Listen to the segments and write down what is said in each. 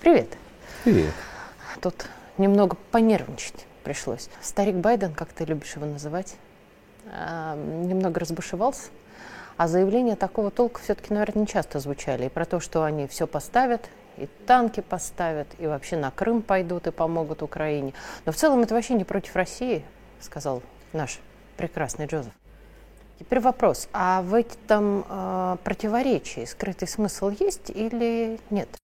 Привет. Привет. Тут немного понервничать пришлось. Старик Байден, как ты любишь его называть, а, немного разбушевался. А заявления такого толка все-таки, наверное, не часто звучали. И про то, что они все поставят, и танки поставят, и вообще на Крым пойдут и помогут Украине. Но в целом это вообще не против России, сказал наш прекрасный Джозеф. Теперь вопрос, а в этом э, противоречии скрытый смысл есть или нет?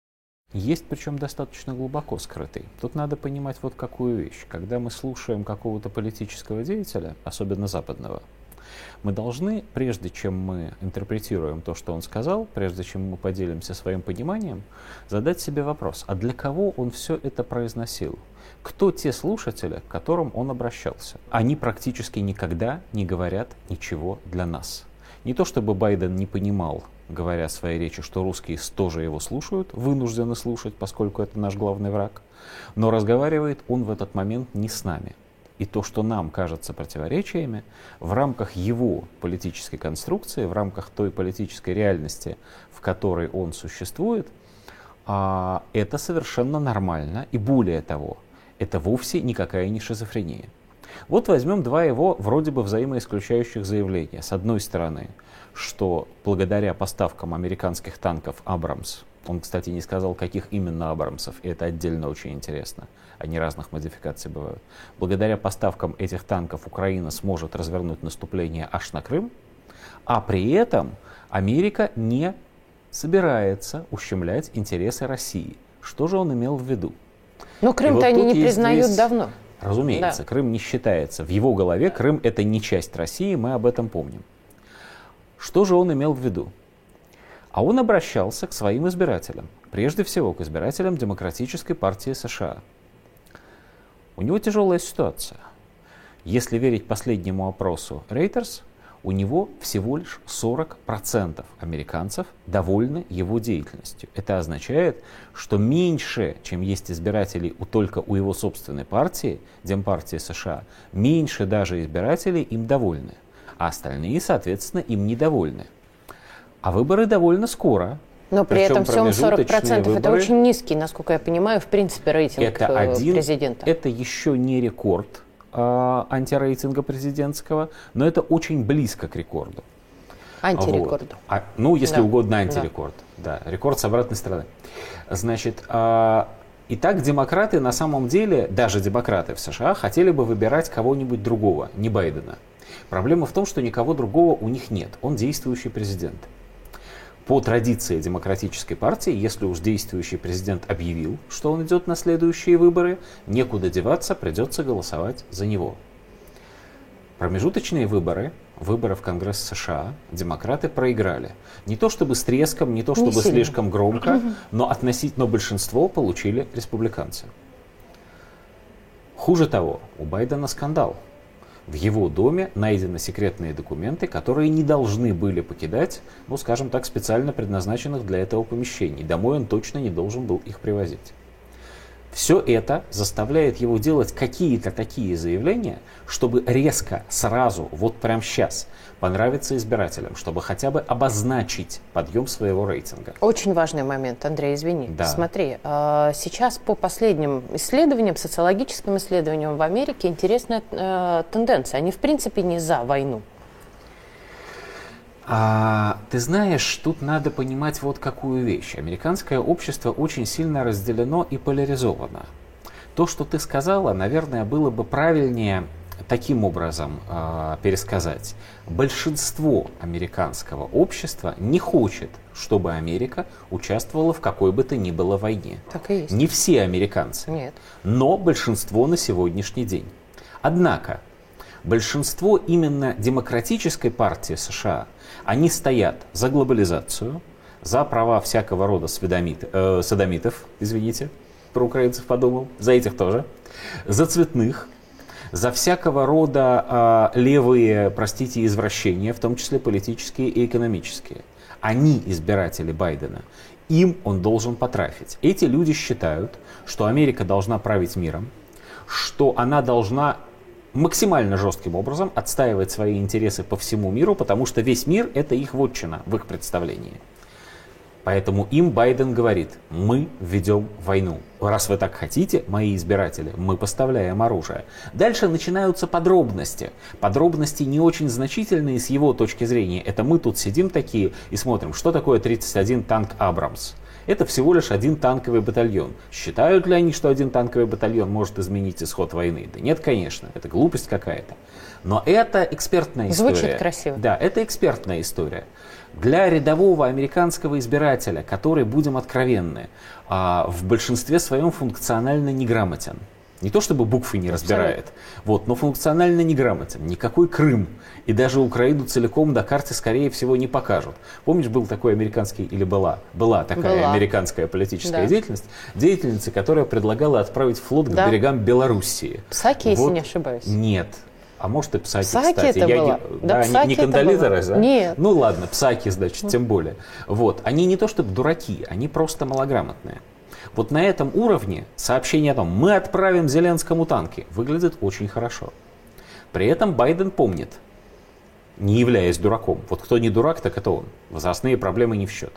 Есть, причем достаточно глубоко скрытый. Тут надо понимать вот какую вещь. Когда мы слушаем какого-то политического деятеля, особенно западного, мы должны, прежде чем мы интерпретируем то, что он сказал, прежде чем мы поделимся своим пониманием, задать себе вопрос, а для кого он все это произносил? кто те слушатели, к которым он обращался. Они практически никогда не говорят ничего для нас. Не то чтобы Байден не понимал, говоря своей речи, что русские тоже его слушают, вынуждены слушать, поскольку это наш главный враг, но разговаривает он в этот момент не с нами. И то, что нам кажется противоречиями, в рамках его политической конструкции, в рамках той политической реальности, в которой он существует, а, это совершенно нормально. И более того, это вовсе никакая не шизофрения. Вот возьмем два его вроде бы взаимоисключающих заявления. С одной стороны, что благодаря поставкам американских танков «Абрамс», он, кстати, не сказал, каких именно «Абрамсов», и это отдельно очень интересно, они разных модификаций бывают. Благодаря поставкам этих танков Украина сможет развернуть наступление аж на Крым, а при этом Америка не собирается ущемлять интересы России. Что же он имел в виду? Ну, Крым-то вот они не признают весь... давно. Разумеется, да. Крым не считается. В его голове Крым это не часть России, мы об этом помним. Что же он имел в виду? А он обращался к своим избирателям, прежде всего к избирателям Демократической партии США. У него тяжелая ситуация. Если верить последнему опросу Reuters, у него всего лишь 40% американцев довольны его деятельностью. Это означает, что меньше, чем есть избирателей у, только у его собственной партии, Демпартии США, меньше даже избирателей им довольны, а остальные, соответственно, им недовольны. А выборы довольно скоро, но при Причем этом всем 40% выборы, это очень низкий, насколько я понимаю, в принципе, рейтинг это э, один, президента. Это еще не рекорд э, антирейтинга президентского, но это очень близко к рекорду. Антирекорду. Вот. А, ну, если да. угодно, антирекорд. Да. да, рекорд с обратной стороны. Значит, э, Итак, демократы на самом деле, даже демократы в США, хотели бы выбирать кого-нибудь другого, не Байдена. Проблема в том, что никого другого у них нет. Он действующий президент по традиции демократической партии, если уж действующий президент объявил, что он идет на следующие выборы, некуда деваться, придется голосовать за него. Промежуточные выборы, выборы в Конгресс США, демократы проиграли. Не то чтобы с треском, не то чтобы не слишком громко, но относительно большинство получили республиканцы. Хуже того, у Байдена скандал в его доме найдены секретные документы, которые не должны были покидать, ну, скажем так, специально предназначенных для этого помещений. Домой он точно не должен был их привозить. Все это заставляет его делать какие-то такие заявления, чтобы резко, сразу, вот прямо сейчас понравиться избирателям, чтобы хотя бы обозначить подъем своего рейтинга. Очень важный момент, Андрей, извини. Да. Смотри, а, сейчас по последним исследованиям, социологическим исследованиям в Америке интересная э, тенденция. Они, в принципе, не за войну. А, ты знаешь, тут надо понимать вот какую вещь. Американское общество очень сильно разделено и поляризовано. То, что ты сказала, наверное, было бы правильнее таким образом э, пересказать. Большинство американского общества не хочет, чтобы Америка участвовала в какой бы то ни было войне. Так и есть. Не все американцы, Нет. но большинство на сегодняшний день. Однако большинство именно демократической партии США, они стоят за глобализацию, за права всякого рода сведомит, э, садомитов, извините, про украинцев подумал, за этих тоже, за цветных, за всякого рода э, левые, простите, извращения, в том числе политические и экономические. Они избиратели Байдена. Им он должен потрафить. Эти люди считают, что Америка должна править миром, что она должна максимально жестким образом отстаивать свои интересы по всему миру, потому что весь мир это их вотчина в их представлении. Поэтому им Байден говорит, мы ведем войну. Раз вы так хотите, мои избиратели, мы поставляем оружие. Дальше начинаются подробности. Подробности не очень значительные с его точки зрения. Это мы тут сидим такие и смотрим, что такое 31 танк Абрамс. Это всего лишь один танковый батальон. Считают ли они, что один танковый батальон может изменить исход войны? Да нет, конечно, это глупость какая-то. Но это экспертная история. Звучит красиво. Да, это экспертная история. Для рядового американского избирателя, который, будем откровенны, а, в большинстве своем функционально неграмотен, не то чтобы буквы не разбирает, вот, но функционально неграмотен. Никакой Крым и даже Украину целиком до карты, скорее всего, не покажут. Помнишь, был такой американский, или была, была такая была. американская политическая да. деятельность, деятельница, которая предлагала отправить флот да. к берегам Белоруссии. Псаки, вот, если не ошибаюсь. Нет, а может и Псаки, Псаки кстати. Это Я было. Не, да, да, не, не Кандализеры, да? Нет. Ну ладно, Псаки, значит, тем более. Вот. Они не то чтобы дураки, они просто малограмотные. Вот на этом уровне сообщение о том, мы отправим Зеленскому танки, выглядит очень хорошо. При этом Байден помнит, не являясь дураком. Вот кто не дурак, так это он. Возрастные проблемы не в счет.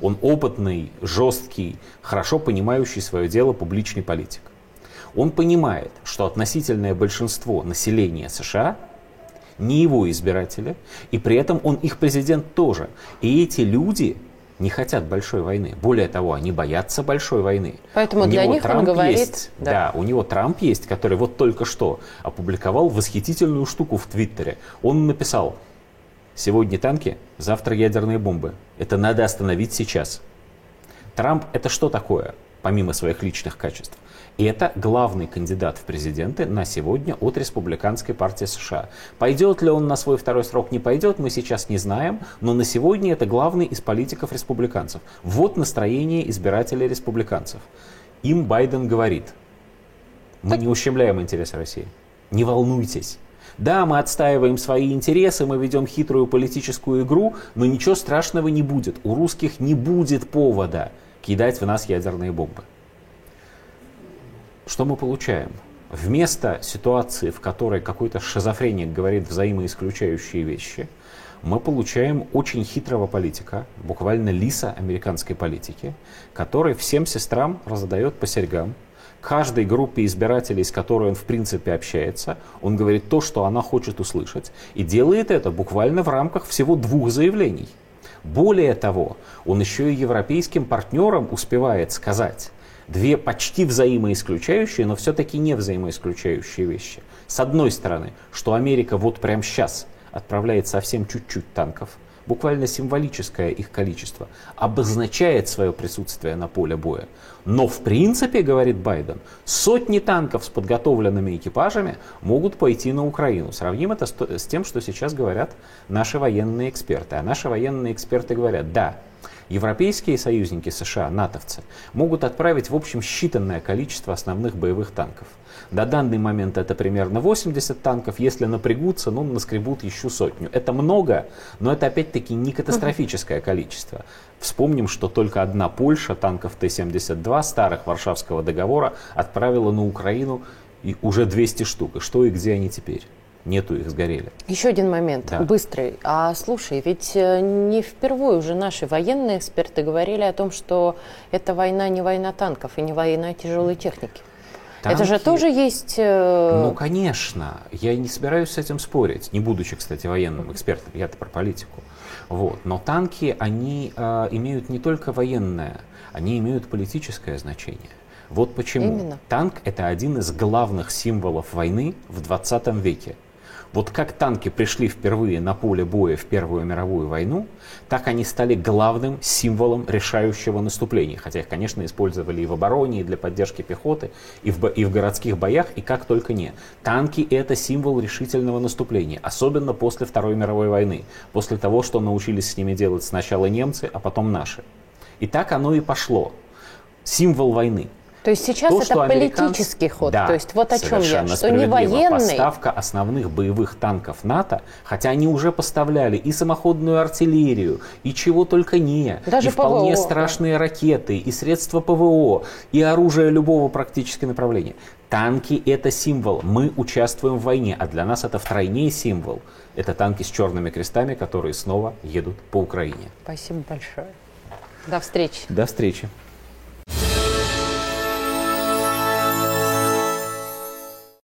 Он опытный, жесткий, хорошо понимающий свое дело публичный политик. Он понимает, что относительное большинство населения США не его избиратели, и при этом он их президент тоже. И эти люди не хотят большой войны. Более того, они боятся большой войны. Поэтому у для него них Трамп он говорит... Есть, да. да, у него Трамп есть, который вот только что опубликовал восхитительную штуку в Твиттере. Он написал, сегодня танки, завтра ядерные бомбы. Это надо остановить сейчас. Трамп это что такое, помимо своих личных качеств? И это главный кандидат в президенты на сегодня от Республиканской партии США. Пойдет ли он на свой второй срок, не пойдет, мы сейчас не знаем, но на сегодня это главный из политиков республиканцев. Вот настроение избирателей республиканцев. Им Байден говорит, мы не ущемляем интересы России, не волнуйтесь. Да, мы отстаиваем свои интересы, мы ведем хитрую политическую игру, но ничего страшного не будет. У русских не будет повода кидать в нас ядерные бомбы. Что мы получаем? Вместо ситуации, в которой какой-то шизофреник говорит взаимоисключающие вещи, мы получаем очень хитрого политика, буквально лиса американской политики, который всем сестрам раздает по серьгам, каждой группе избирателей, с которой он в принципе общается, он говорит то, что она хочет услышать, и делает это буквально в рамках всего двух заявлений. Более того, он еще и европейским партнерам успевает сказать, две почти взаимоисключающие, но все-таки не взаимоисключающие вещи. С одной стороны, что Америка вот прямо сейчас отправляет совсем чуть-чуть танков, буквально символическое их количество, обозначает свое присутствие на поле боя. Но в принципе, говорит Байден, сотни танков с подготовленными экипажами могут пойти на Украину. Сравним это с тем, что сейчас говорят наши военные эксперты. А наши военные эксперты говорят, да, Европейские союзники США, натовцы, могут отправить в общем считанное количество основных боевых танков. До данный момент это примерно 80 танков, если напрягутся, ну, наскребут еще сотню. Это много, но это опять-таки не катастрофическое количество. Вспомним, что только одна Польша танков Т-72 старых Варшавского договора отправила на Украину и уже 200 штук. И что и где они теперь? Нету их, сгорели. Еще один момент, да. быстрый. А слушай, ведь э, не впервые уже наши военные эксперты говорили о том, что эта война не война танков и не война тяжелой техники. Танки... Это же тоже есть... Э... Ну, конечно. Я не собираюсь с этим спорить, не будучи, кстати, военным экспертом, я-то про политику. Вот. Но танки, они э, имеют не только военное, они имеют политическое значение. Вот почему. Именно. Танк – это один из главных символов войны в 20 веке. Вот как танки пришли впервые на поле боя в Первую мировую войну, так они стали главным символом решающего наступления. Хотя их, конечно, использовали и в обороне, и для поддержки пехоты, и в, и в городских боях, и как только не. Танки — это символ решительного наступления, особенно после Второй мировой войны, после того, что научились с ними делать сначала немцы, а потом наши. И так оно и пошло. Символ войны. То есть сейчас то, это политический ход. Да, То есть вот о чем я, что не военный. Поставка основных боевых танков НАТО, хотя они уже поставляли и самоходную артиллерию, и чего только не, Даже и вполне ПВО, страшные ракеты, и средства ПВО, и оружие любого практически направления. Танки – это символ. Мы участвуем в войне, а для нас это втройне символ. Это танки с черными крестами, которые снова едут по Украине. Спасибо большое. До встречи. До встречи.